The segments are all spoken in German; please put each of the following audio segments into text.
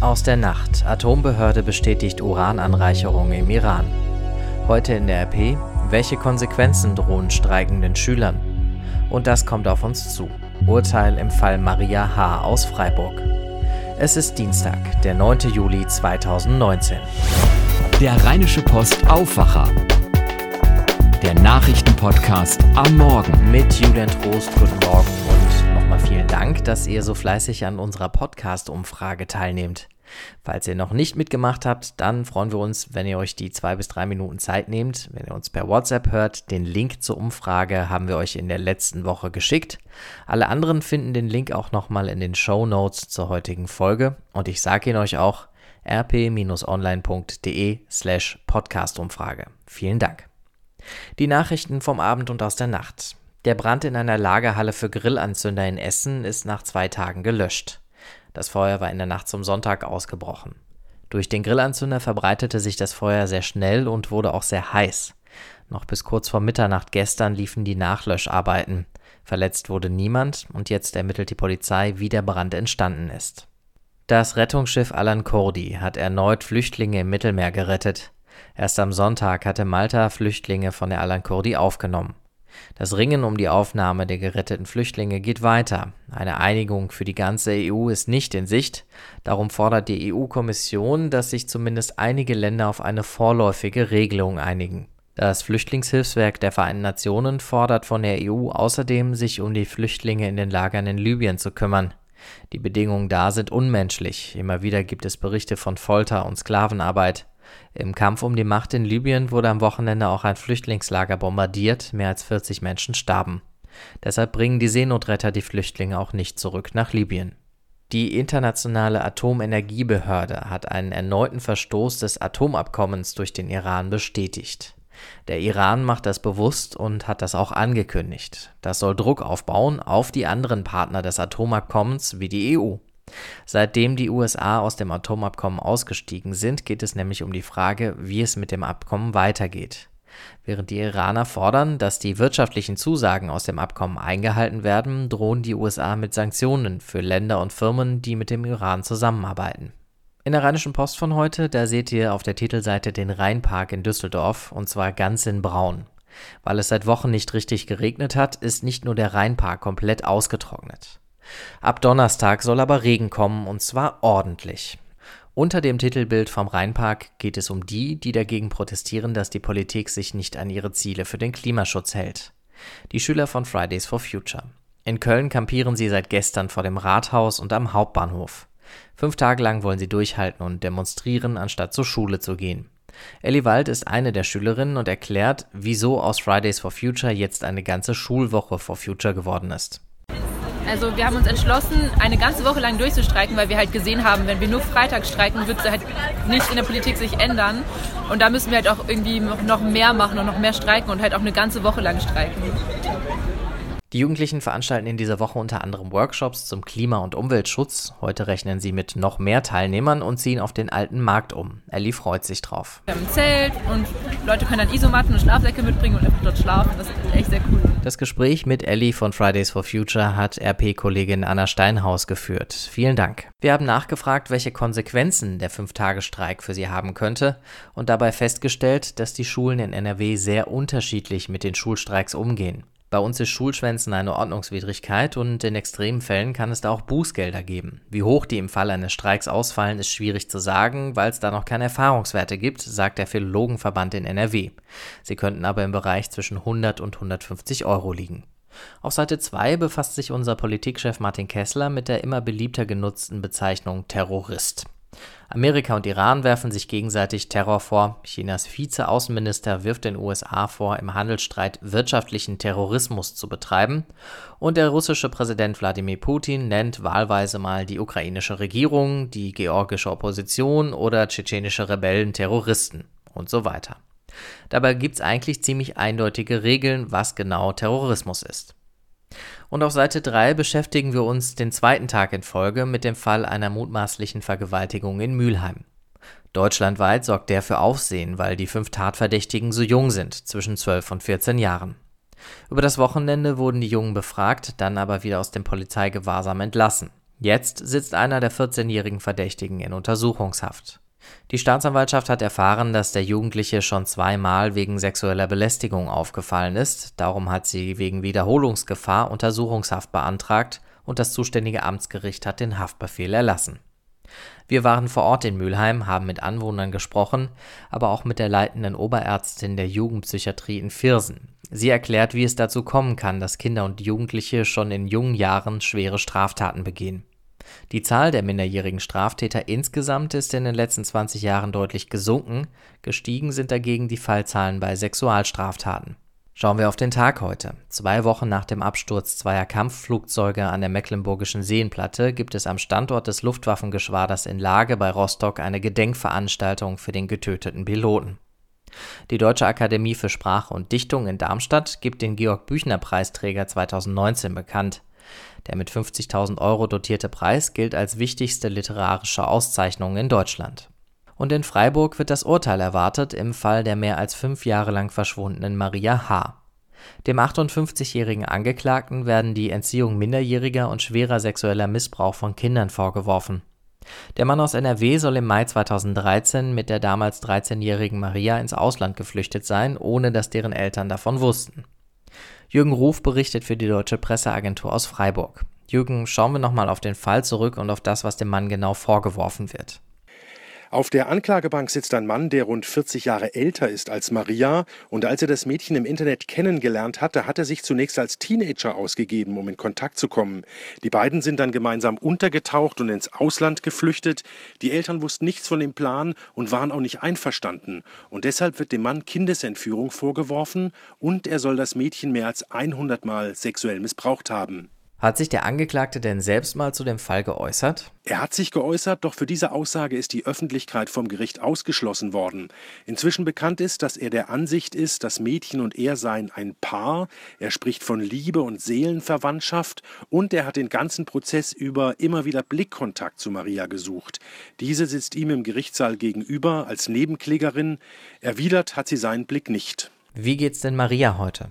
Aus der Nacht. Atombehörde bestätigt Urananreicherung im Iran. Heute in der RP. Welche Konsequenzen drohen streikenden Schülern? Und das kommt auf uns zu. Urteil im Fall Maria H. aus Freiburg. Es ist Dienstag, der 9. Juli 2019. Der Rheinische Post Aufwacher. Der Nachrichtenpodcast am Morgen. Mit Julian Trost, guten Morgen nochmal vielen Dank, dass ihr so fleißig an unserer Podcast-Umfrage teilnehmt. Falls ihr noch nicht mitgemacht habt, dann freuen wir uns, wenn ihr euch die zwei bis drei Minuten Zeit nehmt, wenn ihr uns per WhatsApp hört. Den Link zur Umfrage haben wir euch in der letzten Woche geschickt. Alle anderen finden den Link auch nochmal in den Show Notes zur heutigen Folge. Und ich sage ihn euch auch rp-online.de slash Podcastumfrage. Vielen Dank. Die Nachrichten vom Abend und aus der Nacht. Der Brand in einer Lagerhalle für Grillanzünder in Essen ist nach zwei Tagen gelöscht. Das Feuer war in der Nacht zum Sonntag ausgebrochen. Durch den Grillanzünder verbreitete sich das Feuer sehr schnell und wurde auch sehr heiß. Noch bis kurz vor Mitternacht gestern liefen die Nachlöscharbeiten. Verletzt wurde niemand und jetzt ermittelt die Polizei, wie der Brand entstanden ist. Das Rettungsschiff Alan Kurdi hat erneut Flüchtlinge im Mittelmeer gerettet. Erst am Sonntag hatte Malta Flüchtlinge von der Alan Kurdi aufgenommen. Das Ringen um die Aufnahme der geretteten Flüchtlinge geht weiter. Eine Einigung für die ganze EU ist nicht in Sicht. Darum fordert die EU-Kommission, dass sich zumindest einige Länder auf eine vorläufige Regelung einigen. Das Flüchtlingshilfswerk der Vereinten Nationen fordert von der EU außerdem, sich um die Flüchtlinge in den Lagern in Libyen zu kümmern. Die Bedingungen da sind unmenschlich. Immer wieder gibt es Berichte von Folter und Sklavenarbeit. Im Kampf um die Macht in Libyen wurde am Wochenende auch ein Flüchtlingslager bombardiert, mehr als 40 Menschen starben. Deshalb bringen die Seenotretter die Flüchtlinge auch nicht zurück nach Libyen. Die Internationale Atomenergiebehörde hat einen erneuten Verstoß des Atomabkommens durch den Iran bestätigt. Der Iran macht das bewusst und hat das auch angekündigt. Das soll Druck aufbauen auf die anderen Partner des Atomabkommens wie die EU. Seitdem die USA aus dem Atomabkommen ausgestiegen sind, geht es nämlich um die Frage, wie es mit dem Abkommen weitergeht. Während die Iraner fordern, dass die wirtschaftlichen Zusagen aus dem Abkommen eingehalten werden, drohen die USA mit Sanktionen für Länder und Firmen, die mit dem Iran zusammenarbeiten. In der Rheinischen Post von heute, da seht ihr auf der Titelseite den Rheinpark in Düsseldorf, und zwar ganz in Braun. Weil es seit Wochen nicht richtig geregnet hat, ist nicht nur der Rheinpark komplett ausgetrocknet. Ab Donnerstag soll aber Regen kommen und zwar ordentlich. Unter dem Titelbild vom Rheinpark geht es um die, die dagegen protestieren, dass die Politik sich nicht an ihre Ziele für den Klimaschutz hält. Die Schüler von Fridays for Future. In Köln kampieren sie seit gestern vor dem Rathaus und am Hauptbahnhof. Fünf Tage lang wollen sie durchhalten und demonstrieren, anstatt zur Schule zu gehen. Ellie Wald ist eine der Schülerinnen und erklärt, wieso aus Fridays for Future jetzt eine ganze Schulwoche for Future geworden ist. Also wir haben uns entschlossen, eine ganze Woche lang durchzustreiken, weil wir halt gesehen haben, wenn wir nur Freitag streiken, wird halt nichts in der Politik sich ändern. Und da müssen wir halt auch irgendwie noch mehr machen und noch mehr streiken und halt auch eine ganze Woche lang streiken. Die Jugendlichen veranstalten in dieser Woche unter anderem Workshops zum Klima- und Umweltschutz. Heute rechnen sie mit noch mehr Teilnehmern und ziehen auf den alten Markt um. Ellie freut sich drauf. Wir haben ein Zelt und Leute können dann Isomatten und Schlafsäcke mitbringen und einfach dort schlafen. Das ist echt sehr cool. Das Gespräch mit Ellie von Fridays for Future hat RP-Kollegin Anna Steinhaus geführt. Vielen Dank. Wir haben nachgefragt, welche Konsequenzen der Fünf-Tage-Streik für sie haben könnte und dabei festgestellt, dass die Schulen in NRW sehr unterschiedlich mit den Schulstreiks umgehen. Bei uns ist Schulschwänzen eine Ordnungswidrigkeit und in extremen Fällen kann es da auch Bußgelder geben. Wie hoch die im Fall eines Streiks ausfallen, ist schwierig zu sagen, weil es da noch keine Erfahrungswerte gibt, sagt der Philologenverband in NRW. Sie könnten aber im Bereich zwischen 100 und 150 Euro liegen. Auf Seite 2 befasst sich unser Politikchef Martin Kessler mit der immer beliebter genutzten Bezeichnung Terrorist. Amerika und Iran werfen sich gegenseitig Terror vor. Chinas Vize-Außenminister wirft den USA vor, im Handelsstreit wirtschaftlichen Terrorismus zu betreiben. Und der russische Präsident Wladimir Putin nennt wahlweise mal die ukrainische Regierung, die georgische Opposition oder tschetschenische Rebellen Terroristen und so weiter. Dabei gibt es eigentlich ziemlich eindeutige Regeln, was genau Terrorismus ist. Und auf Seite 3 beschäftigen wir uns den zweiten Tag in Folge mit dem Fall einer mutmaßlichen Vergewaltigung in Mülheim. Deutschlandweit sorgt der für Aufsehen, weil die fünf Tatverdächtigen so jung sind, zwischen 12 und 14 Jahren. Über das Wochenende wurden die Jungen befragt, dann aber wieder aus dem Polizeigewahrsam entlassen. Jetzt sitzt einer der 14-jährigen Verdächtigen in Untersuchungshaft. Die Staatsanwaltschaft hat erfahren, dass der Jugendliche schon zweimal wegen sexueller Belästigung aufgefallen ist. Darum hat sie wegen Wiederholungsgefahr Untersuchungshaft beantragt und das zuständige Amtsgericht hat den Haftbefehl erlassen. Wir waren vor Ort in Mülheim, haben mit Anwohnern gesprochen, aber auch mit der leitenden Oberärztin der Jugendpsychiatrie in Viersen. Sie erklärt, wie es dazu kommen kann, dass Kinder und Jugendliche schon in jungen Jahren schwere Straftaten begehen. Die Zahl der minderjährigen Straftäter insgesamt ist in den letzten 20 Jahren deutlich gesunken, gestiegen sind dagegen die Fallzahlen bei Sexualstraftaten. Schauen wir auf den Tag heute. Zwei Wochen nach dem Absturz zweier Kampfflugzeuge an der Mecklenburgischen Seenplatte gibt es am Standort des Luftwaffengeschwaders in Lage bei Rostock eine Gedenkveranstaltung für den getöteten Piloten. Die Deutsche Akademie für Sprache und Dichtung in Darmstadt gibt den Georg Büchner Preisträger 2019 bekannt. Der mit 50.000 Euro dotierte Preis gilt als wichtigste literarische Auszeichnung in Deutschland. Und in Freiburg wird das Urteil erwartet im Fall der mehr als fünf Jahre lang verschwundenen Maria H. Dem 58-jährigen Angeklagten werden die Entziehung minderjähriger und schwerer sexueller Missbrauch von Kindern vorgeworfen. Der Mann aus NRW soll im Mai 2013 mit der damals 13-jährigen Maria ins Ausland geflüchtet sein, ohne dass deren Eltern davon wussten. Jürgen Ruf berichtet für die Deutsche Presseagentur aus Freiburg. Jürgen, schauen wir nochmal auf den Fall zurück und auf das, was dem Mann genau vorgeworfen wird. Auf der Anklagebank sitzt ein Mann, der rund 40 Jahre älter ist als Maria. Und als er das Mädchen im Internet kennengelernt hatte, hat er sich zunächst als Teenager ausgegeben, um in Kontakt zu kommen. Die beiden sind dann gemeinsam untergetaucht und ins Ausland geflüchtet. Die Eltern wussten nichts von dem Plan und waren auch nicht einverstanden. Und deshalb wird dem Mann Kindesentführung vorgeworfen und er soll das Mädchen mehr als 100 Mal sexuell missbraucht haben. Hat sich der Angeklagte denn selbst mal zu dem Fall geäußert? Er hat sich geäußert, doch für diese Aussage ist die Öffentlichkeit vom Gericht ausgeschlossen worden. Inzwischen bekannt ist, dass er der Ansicht ist, das Mädchen und er seien ein Paar. Er spricht von Liebe und Seelenverwandtschaft und er hat den ganzen Prozess über immer wieder Blickkontakt zu Maria gesucht. Diese sitzt ihm im Gerichtssaal gegenüber als Nebenklägerin. Erwidert hat sie seinen Blick nicht. Wie geht's denn Maria heute?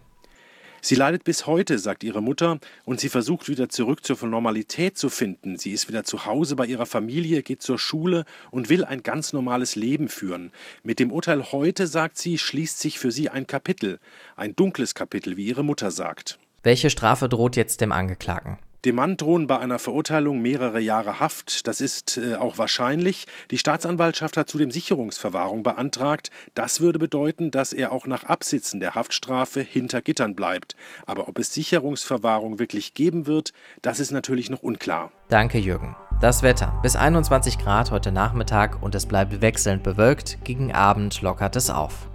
Sie leidet bis heute, sagt ihre Mutter, und sie versucht wieder zurück zur Normalität zu finden. Sie ist wieder zu Hause bei ihrer Familie, geht zur Schule und will ein ganz normales Leben führen. Mit dem Urteil heute, sagt sie, schließt sich für sie ein Kapitel, ein dunkles Kapitel, wie ihre Mutter sagt. Welche Strafe droht jetzt dem Angeklagten? Dem Mann drohen bei einer Verurteilung mehrere Jahre Haft. Das ist äh, auch wahrscheinlich. Die Staatsanwaltschaft hat zudem Sicherungsverwahrung beantragt. Das würde bedeuten, dass er auch nach Absitzen der Haftstrafe hinter Gittern bleibt. Aber ob es Sicherungsverwahrung wirklich geben wird, das ist natürlich noch unklar. Danke, Jürgen. Das Wetter. Bis 21 Grad heute Nachmittag und es bleibt wechselnd bewölkt. Gegen Abend lockert es auf.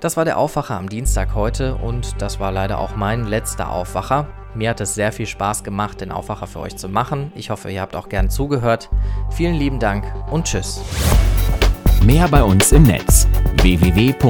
Das war der Aufwacher am Dienstag heute und das war leider auch mein letzter Aufwacher. Mir hat es sehr viel Spaß gemacht, den Aufwacher für euch zu machen. Ich hoffe, ihr habt auch gern zugehört. Vielen lieben Dank und tschüss. Mehr bei uns im Netz www.rp-online.de